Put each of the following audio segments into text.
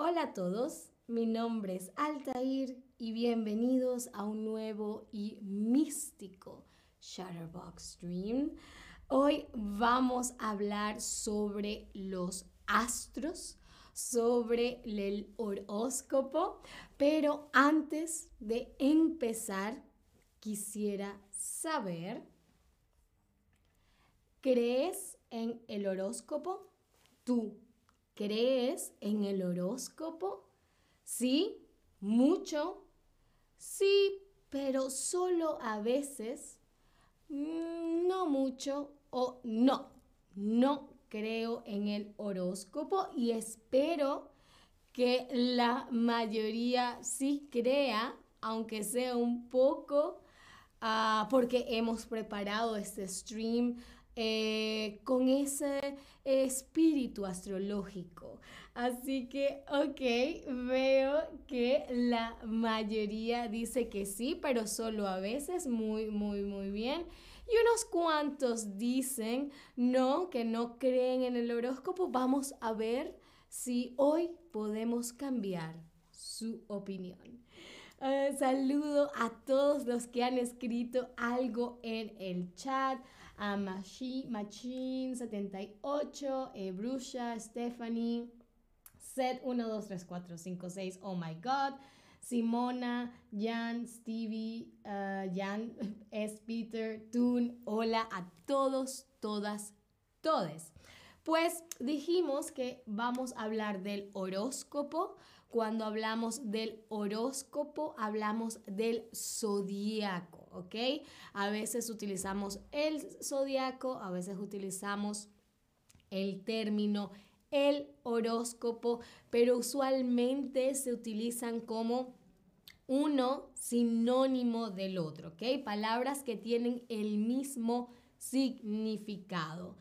Hola a todos, mi nombre es Altair y bienvenidos a un nuevo y místico Shutterbox Stream. Hoy vamos a hablar sobre los astros, sobre el horóscopo, pero antes de empezar quisiera saber, ¿crees en el horóscopo? ¿Tú ¿Crees en el horóscopo? Sí, mucho. Sí, pero solo a veces. Mm, no mucho o no. No creo en el horóscopo y espero que la mayoría sí crea, aunque sea un poco, ah, porque hemos preparado este stream eh, con ese espíritu astrológico. Así que, ok, veo que la mayoría dice que sí, pero solo a veces, muy, muy, muy bien. Y unos cuantos dicen no, que no creen en el horóscopo. Vamos a ver si hoy podemos cambiar su opinión. Eh, saludo a todos los que han escrito algo en el chat a Machine 78, eh, Stephanie, Set 1, 2, 3, 4, 5, 6, Oh My God, Simona, Jan, Stevie, uh, Jan, S. Peter, Toon, hola a todos, todas, todes. Pues dijimos que vamos a hablar del horóscopo. Cuando hablamos del horóscopo, hablamos del zodíaco. ¿ok? A veces utilizamos el zodiaco, a veces utilizamos el término el horóscopo, pero usualmente se utilizan como uno sinónimo del otro, ¿ok? Palabras que tienen el mismo significado.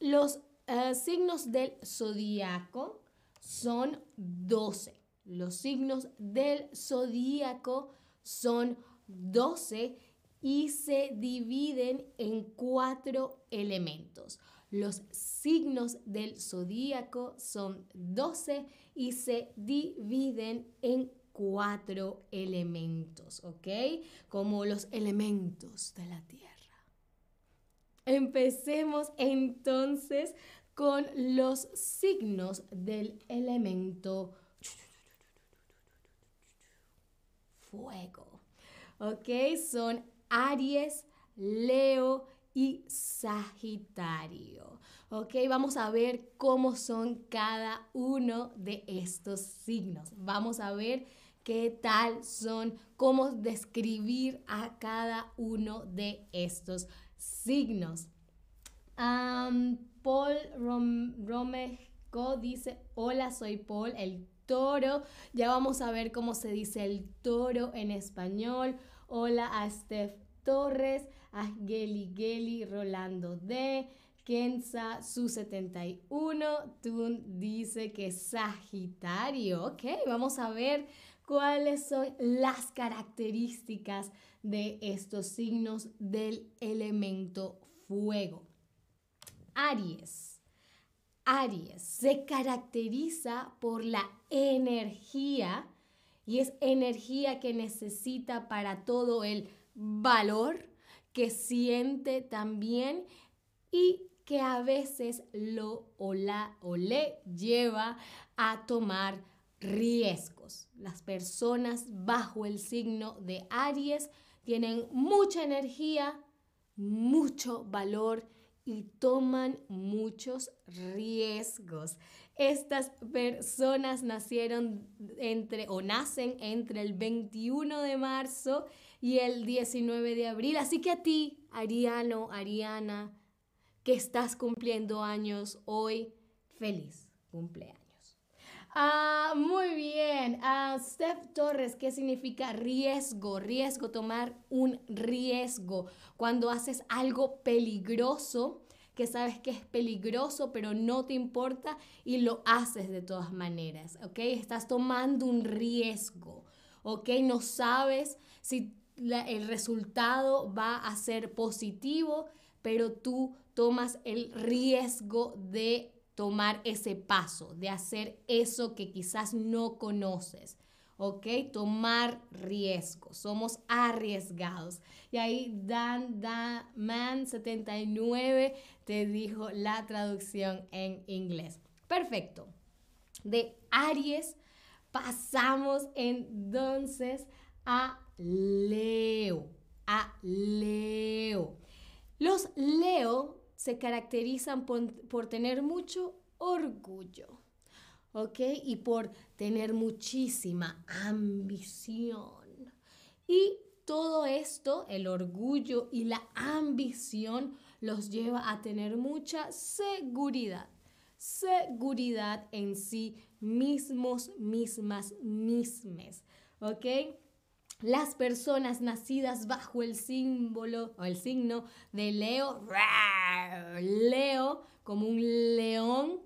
los eh, signos del zodíaco son 12. Los signos del zodíaco son 12 y se dividen en cuatro elementos. Los signos del zodíaco son 12 y se dividen en cuatro elementos, ¿ok? Como los elementos de la tierra. Empecemos entonces con los signos del elemento fuego. ¿ok? Son Aries, Leo y Sagitario. ¿Ok? Vamos a ver cómo son cada uno de estos signos. Vamos a ver qué tal son, cómo describir a cada uno de estos signos. Paul Romejo dice, hola, soy Paul, el toro. Ya vamos a ver cómo se dice el toro en español. Hola a Steph Torres, a Geli Geli Rolando D. Kenza su 71, Tun dice que Sagitario. Ok, vamos a ver cuáles son las características de estos signos del elemento fuego. Aries. Aries se caracteriza por la energía y es energía que necesita para todo el valor que siente también y que a veces lo o la o le lleva a tomar riesgos. Las personas bajo el signo de Aries tienen mucha energía, mucho valor y toman muchos riesgos. Estas personas nacieron entre o nacen entre el 21 de marzo y el 19 de abril. Así que a ti, Ariano, Ariana, que estás cumpliendo años hoy, feliz cumpleaños. Ah, muy bien. Ah, Steph Torres, ¿qué significa riesgo? Riesgo, tomar un riesgo. Cuando haces algo peligroso, sabes que es peligroso, pero no te importa y lo haces de todas maneras, ¿ok? Estás tomando un riesgo, ¿ok? No sabes si el resultado va a ser positivo, pero tú tomas el riesgo de tomar ese paso, de hacer eso que quizás no conoces. ¿Ok? Tomar riesgos, somos arriesgados. Y ahí Dan, Dan Man 79 te dijo la traducción en inglés. Perfecto. De Aries pasamos entonces a Leo, a Leo. Los Leo se caracterizan por, tener mucho orgullo, ¿ok? Y por tener muchísima ambición. Y todo esto, el orgullo y la ambición, los lleva a tener mucha seguridad. Seguridad en sí mismos, mismas, mismes. ¿Ok? Las personas nacidas bajo el símbolo o el signo de Leo, Leo como un león,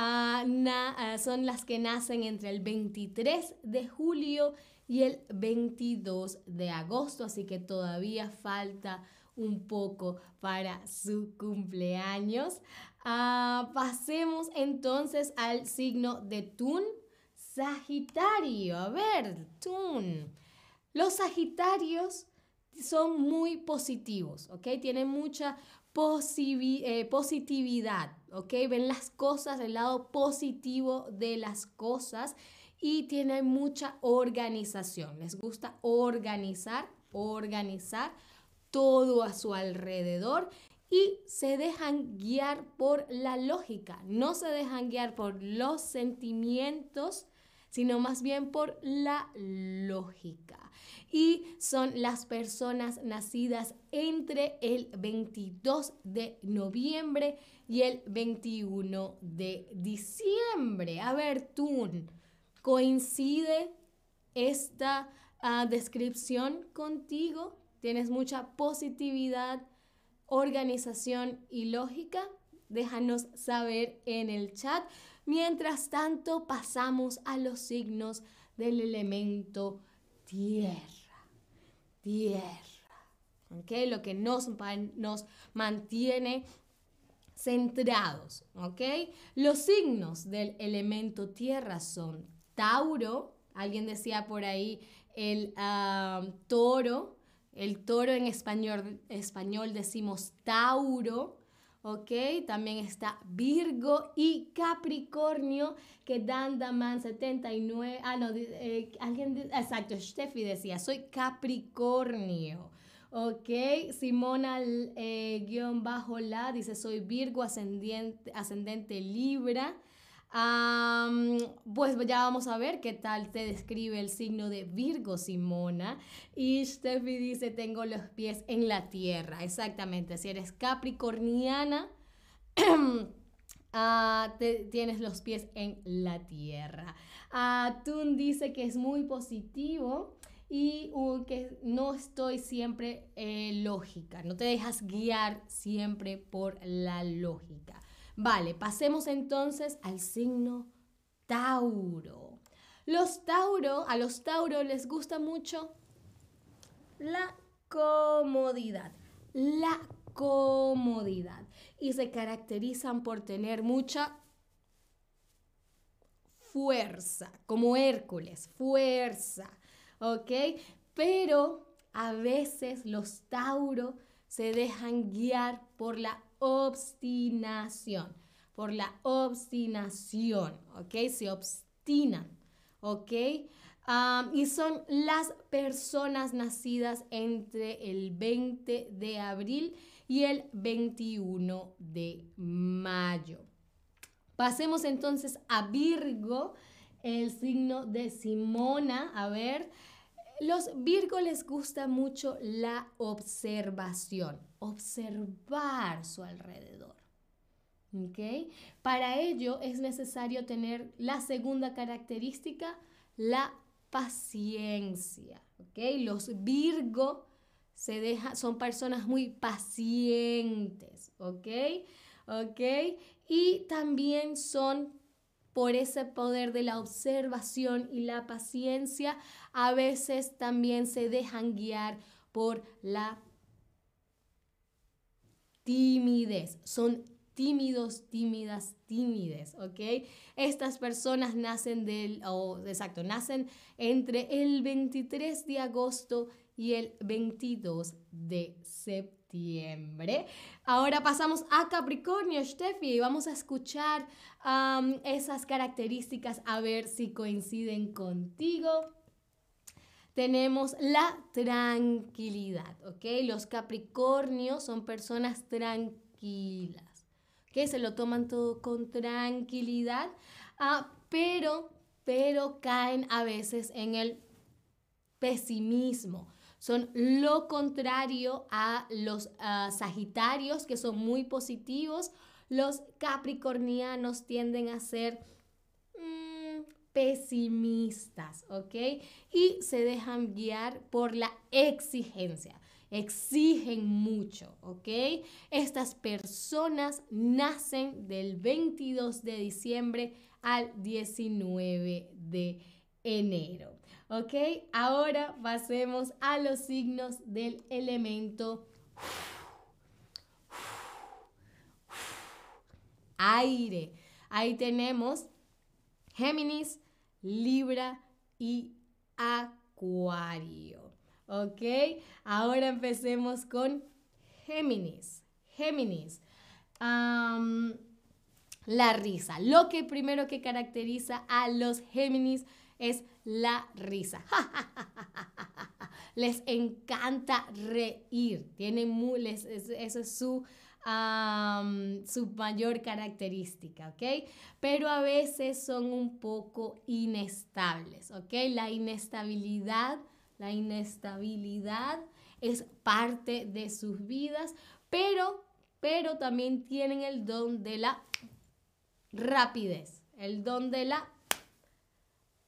ah, ah, son las que nacen entre el 23 de julio y el 22 de agosto, así que todavía falta un poco para su cumpleaños. Ah, pasemos entonces al signo de Tun, Sagitario. A ver, Tun. Los Sagitarios son muy positivos, ¿ok? Tienen mucha eh, positividad, ¿ok? Ven las cosas, el lado positivo de las cosas y tienen mucha organización. Les gusta organizar, organizar todo a su alrededor y se dejan guiar por la lógica, no se dejan guiar por los sentimientos, sino más bien por la lógica. Y son las personas nacidas entre el 22 de noviembre y el 21 de diciembre. A ver, tú, ¿coincide esta ah, descripción contigo? ¿Tienes mucha positividad? organización y lógica? Déjanos saber en el chat. Mientras tanto, pasamos a los signos del elemento tierra. Tierra. ¿Ok? Lo que nos, nos mantiene centrados. ¿Ok? Los signos del elemento tierra son Tauro. Alguien decía por ahí el ah, toro, el toro en español, español decimos Tauro, ¿ok? También está Virgo y Capricornio, que Dandaman 79, ah, no, eh, alguien, exacto, Steffi decía, soy Capricornio. Ok, Simona eh, guion bajo la dice soy Virgo ascendente, ascendente Libra pues ya vamos a ver qué tal te describe el signo de Virgo, Simona. Y Steffi dice, tengo los pies en la tierra. Exactamente, si eres capricorniana, ah, tienes los pies en la tierra. Uh, Tun dice que es muy positivo y que no estoy siempre eh, lógica, no te dejas guiar siempre por la lógica. Vale, pasemos entonces al signo Tauro. Los Tauro, a los Tauro les gusta mucho la comodidad, la comodidad y se caracterizan por tener mucha fuerza, como Hércules, fuerza, ¿ok? Pero a veces los Tauro se dejan guiar por la obstinación, por la obstinación, ¿ok? Se obstinan, ¿ok? y son las personas nacidas entre el 20 de abril y el 21 de mayo. Pasemos entonces a Virgo, el signo de Simona. A ver, los Virgo les gusta mucho la observación, observar su alrededor. Para ello es necesario tener la segunda característica, la paciencia. Los Virgo se son personas muy pacientes. Y también son por ese poder de la observación y la paciencia, a veces también se dejan guiar por la timidez. Son tímidos, tímidas, tímides. Estas personas nacen del, o exacto, nacen entre el 23 de agosto y el 22 de septiembre. Ahora pasamos a Capricornio, Steffi, y vamos a escuchar esas características a ver si coinciden contigo tenemos la tranquilidad, ¿ok? Los Capricornios son personas tranquilas, que se lo toman todo con tranquilidad, ah, pero, pero caen a veces en el pesimismo. Son lo contrario a los ah, Sagitarios, que son muy positivos. Los Capricornianos tienden a ser pesimistas, ¿ok? Y se dejan guiar por la exigencia. Exigen mucho, ¿ok? Estas personas nacen del 22 de diciembre al 19 de enero. ¿Ok? Ahora pasemos a los signos del elemento aire. Ahí tenemos Géminis, Libra y Acuario. ¿Ok? Ahora empecemos con Géminis. Géminis. la risa. Lo que primero que caracteriza a los Géminis es la risa. les encanta reír. Tienen muy, eso es su su mayor característica, ¿ok? Pero a veces son un poco inestables. La inestabilidad, la inestabilidad es parte de sus vidas, pero, pero también tienen el don de la rapidez, el don de la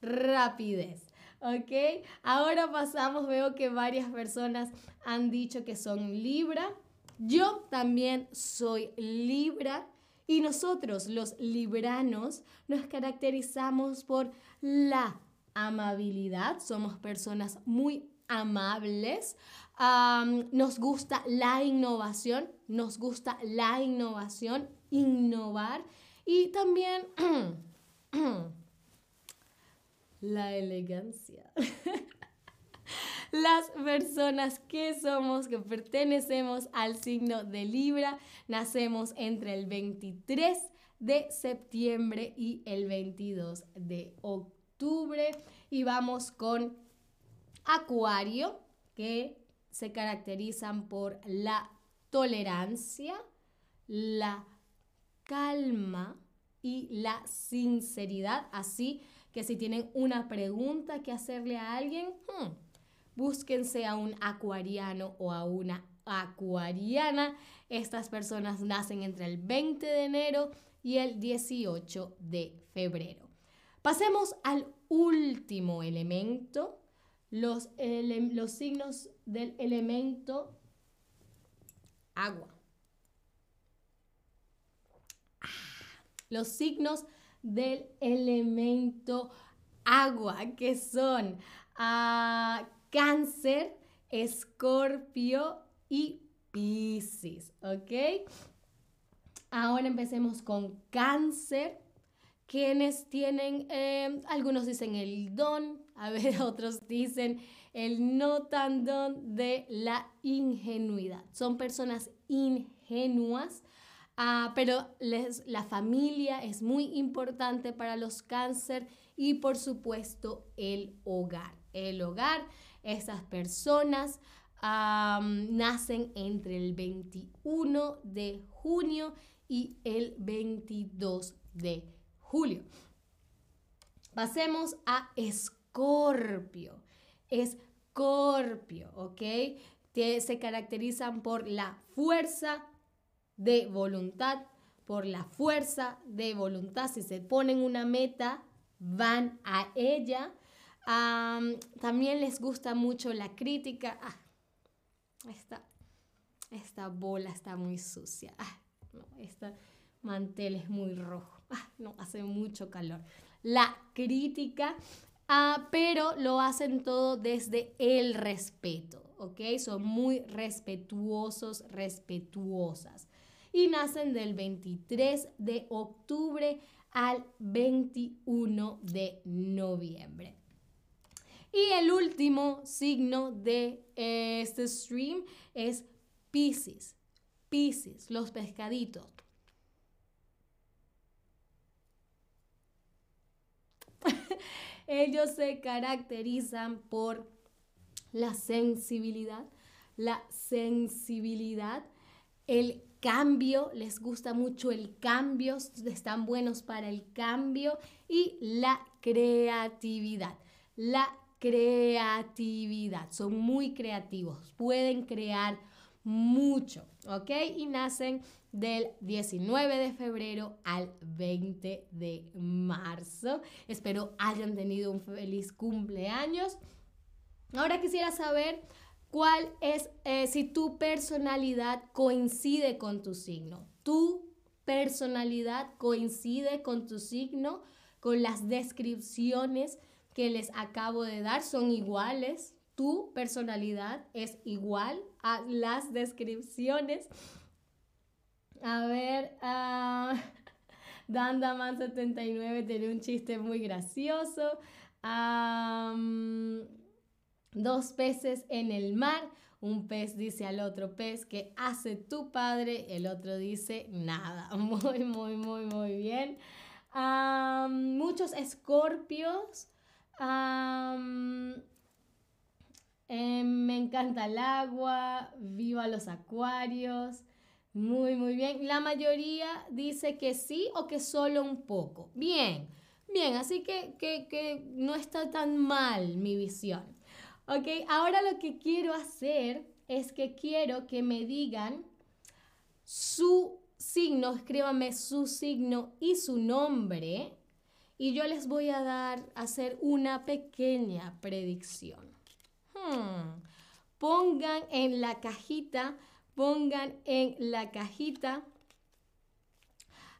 rapidez. ¿Ok? Ahora pasamos, veo que varias personas han dicho que son Libra. Yo también soy Libra y nosotros los libranos nos caracterizamos por la amabilidad. Somos personas muy amables. nos gusta la innovación, nos gusta la innovación, innovar y también la elegancia. las personas que somos, que pertenecemos al signo de Libra, nacemos entre el 23 de septiembre y el 22 de octubre. Y vamos con Acuario, que se caracterizan por la tolerancia, la calma y la sinceridad. Así que si tienen una pregunta que hacerle a alguien, hmm, búsquense a un acuariano o a una acuariana. Estas personas nacen entre el 20 de enero y el 18 de febrero. Pasemos al último elemento, los, los signos del elemento agua. Ah, los signos del elemento agua, que son ah, Cáncer, Escorpio y Piscis, ¿ok? Ahora empecemos con Cáncer. Quienes tienen, eh, algunos dicen el don, a ver, otros dicen el no tan don de la ingenuidad. Son personas ingenuas, ah, pero les, la familia es muy importante para los cáncer y por supuesto el hogar. El hogar estas personas nacen entre el 21 de junio y el 22 de julio. Pasemos a Escorpio. Escorpio, ¿ok? se caracterizan por la fuerza de voluntad, por la fuerza de voluntad. Si se ponen una meta, van a ella también les gusta mucho la crítica. Ah, esta, bola está muy sucia. Ah, no, este mantel es muy rojo. Ah, no, hace mucho calor. La crítica, pero lo hacen todo desde el respeto, ¿ok? Son muy respetuosos, respetuosas. Y nacen del 23 de octubre al 21 de noviembre. Y el último signo de este stream es Pisces. Pisces, los pescaditos. Ellos se caracterizan por la sensibilidad, la sensibilidad, el cambio, les gusta mucho el cambio, están buenos para el cambio y la creatividad. La creatividad, son muy creativos, pueden crear mucho, ¿ok? Y nacen del 19 de febrero al 20 de marzo. Espero hayan tenido un feliz cumpleaños. Ahora quisiera saber cuál es, eh, si tu personalidad coincide con tu signo. Tu personalidad coincide con tu signo, con las descripciones que les acabo de dar, son iguales. Tu personalidad es igual a las descripciones. A ver, uh, Dandaman 79 tiene un chiste muy gracioso. Dos peces en el mar. Un pez dice al otro pez que hace tu padre, el otro dice nada. Muy, muy, muy, muy bien. muchos escorpios. Em, me encanta el agua, viva los acuarios. Muy, muy bien. La mayoría dice que sí o que solo un poco. Bien, bien, así que, que, no está tan mal mi visión. Ok, ahora lo que quiero hacer es que quiero que me digan su signo, escríbame su signo y su nombre y yo les voy a dar, hacer una pequeña predicción. Hmm. Pongan en la cajita, pongan en la cajita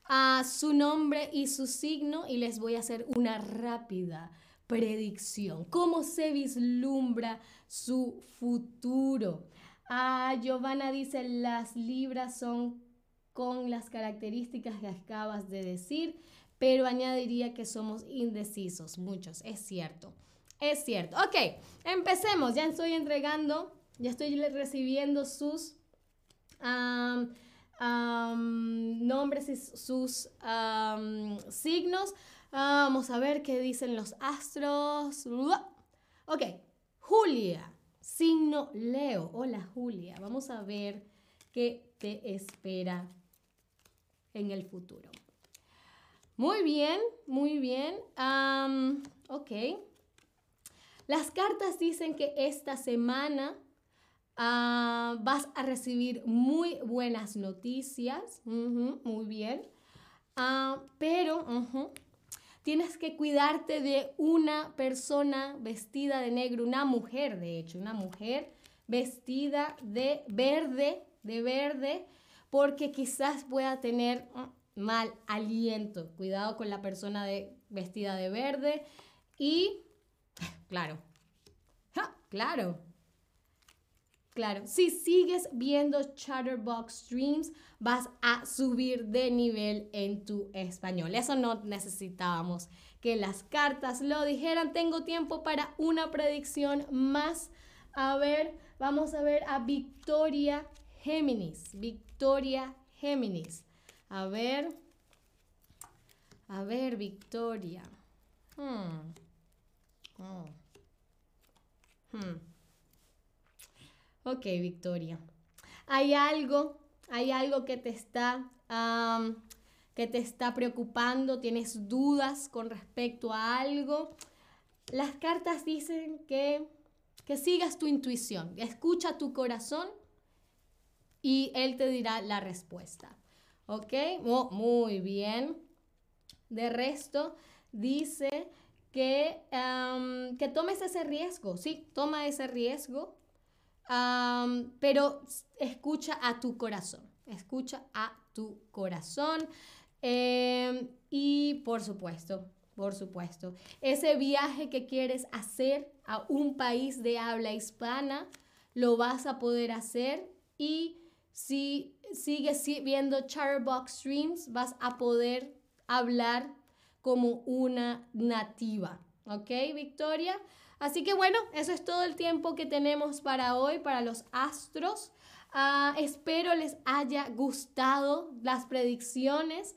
a su nombre y su signo y les voy a hacer una rápida predicción. ¿Cómo se vislumbra su futuro? Ah, Giovanna dice, las libras son con las características que acabas de decir, pero añadiría que somos indecisos, muchos, es cierto. Es cierto. Ok, empecemos. Ya estoy entregando, ya estoy recibiendo sus nombres y sus signos. Vamos a ver qué dicen los astros. Ok, Julia, signo Leo. Hola Julia, vamos a ver qué te espera en el futuro. Muy bien, muy bien. ok. Las cartas dicen que esta semana ah, vas a recibir muy buenas noticias. muy bien. Ah, pero tienes que cuidarte de una persona vestida de negro, una mujer, de hecho, una mujer vestida de verde, de verde, porque quizás pueda tener mm, mal aliento. Cuidado con la persona de, vestida de verde y Claro. Claro. Claro, si sigues viendo Chatterbox Streams, vas a subir de nivel en tu español. Eso no necesitábamos que las cartas lo dijeran. Tengo tiempo para una predicción más. A ver, vamos a ver a Victoria Géminis. Victoria Géminis. A ver. A ver, Victoria. Hmm. Oh. Hmm. Ok, Victoria. Hay algo, hay algo que te está, que te está preocupando, tienes dudas con respecto a algo. Las cartas dicen que, que sigas tu intuición, escucha tu corazón y él te dirá la respuesta. ¿Ok? Oh, muy bien. De resto, dice que, que tomes ese riesgo, sí, toma ese riesgo, pero escucha a tu corazón, escucha a tu corazón. Em, y por supuesto, por supuesto, ese viaje que quieres hacer a un país de habla hispana, lo vas a poder hacer y si sigues viendo Charbox Streams, vas a poder hablar como una nativa. ¿Ok, Victoria? Así que bueno, eso es todo el tiempo que tenemos para hoy, para los astros. Ah, espero les haya gustado las predicciones.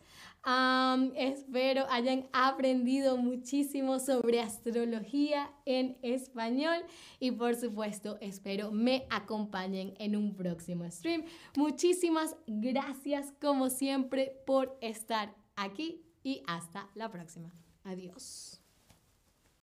espero hayan aprendido muchísimo sobre astrología en español y por supuesto espero me acompañen en un próximo stream. Muchísimas gracias como siempre por estar aquí y hasta la próxima. Adiós.